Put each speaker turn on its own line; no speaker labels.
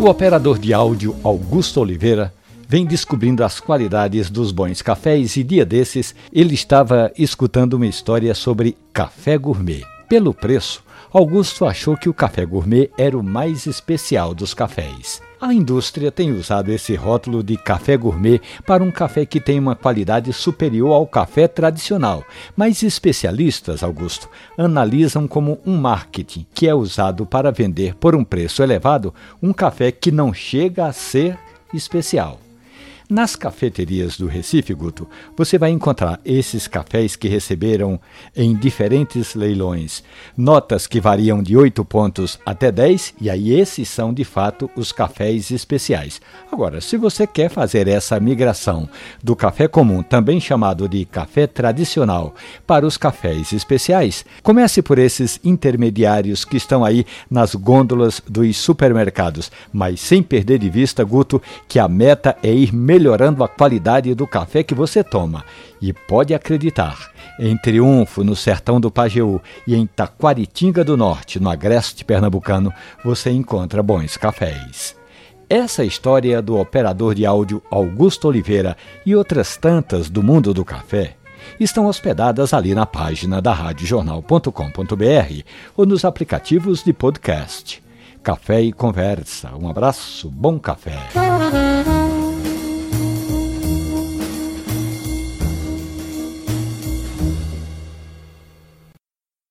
O operador de áudio Augusto Oliveira vem descobrindo as qualidades dos bons cafés e dia desses ele estava escutando uma história sobre café gourmet. Pelo preço, Augusto achou que o café gourmet era o mais especial dos cafés. A indústria tem usado esse rótulo de café gourmet para um café que tem uma qualidade superior ao café tradicional, mas especialistas, Augusto, analisam como um marketing que é usado para vender por um preço elevado um café que não chega a ser especial. Nas cafeterias do Recife, Guto, você vai encontrar esses cafés que receberam em diferentes leilões notas que variam de 8 pontos até 10, e aí esses são de fato os cafés especiais. Agora, se você quer fazer essa migração do café comum, também chamado de café tradicional, para os cafés especiais, comece por esses intermediários que estão aí nas gôndolas dos supermercados, mas sem perder de vista, Guto, que a meta é ir melhorando melhorando a qualidade do café que você toma. E pode acreditar, em Triunfo, no sertão do Pajeú, e em Taquaritinga do Norte, no agreste pernambucano, você encontra bons cafés. Essa história do operador de áudio Augusto Oliveira e outras tantas do mundo do café estão hospedadas ali na página da radiojornal.com.br ou nos aplicativos de podcast. Café e Conversa. Um abraço, bom café.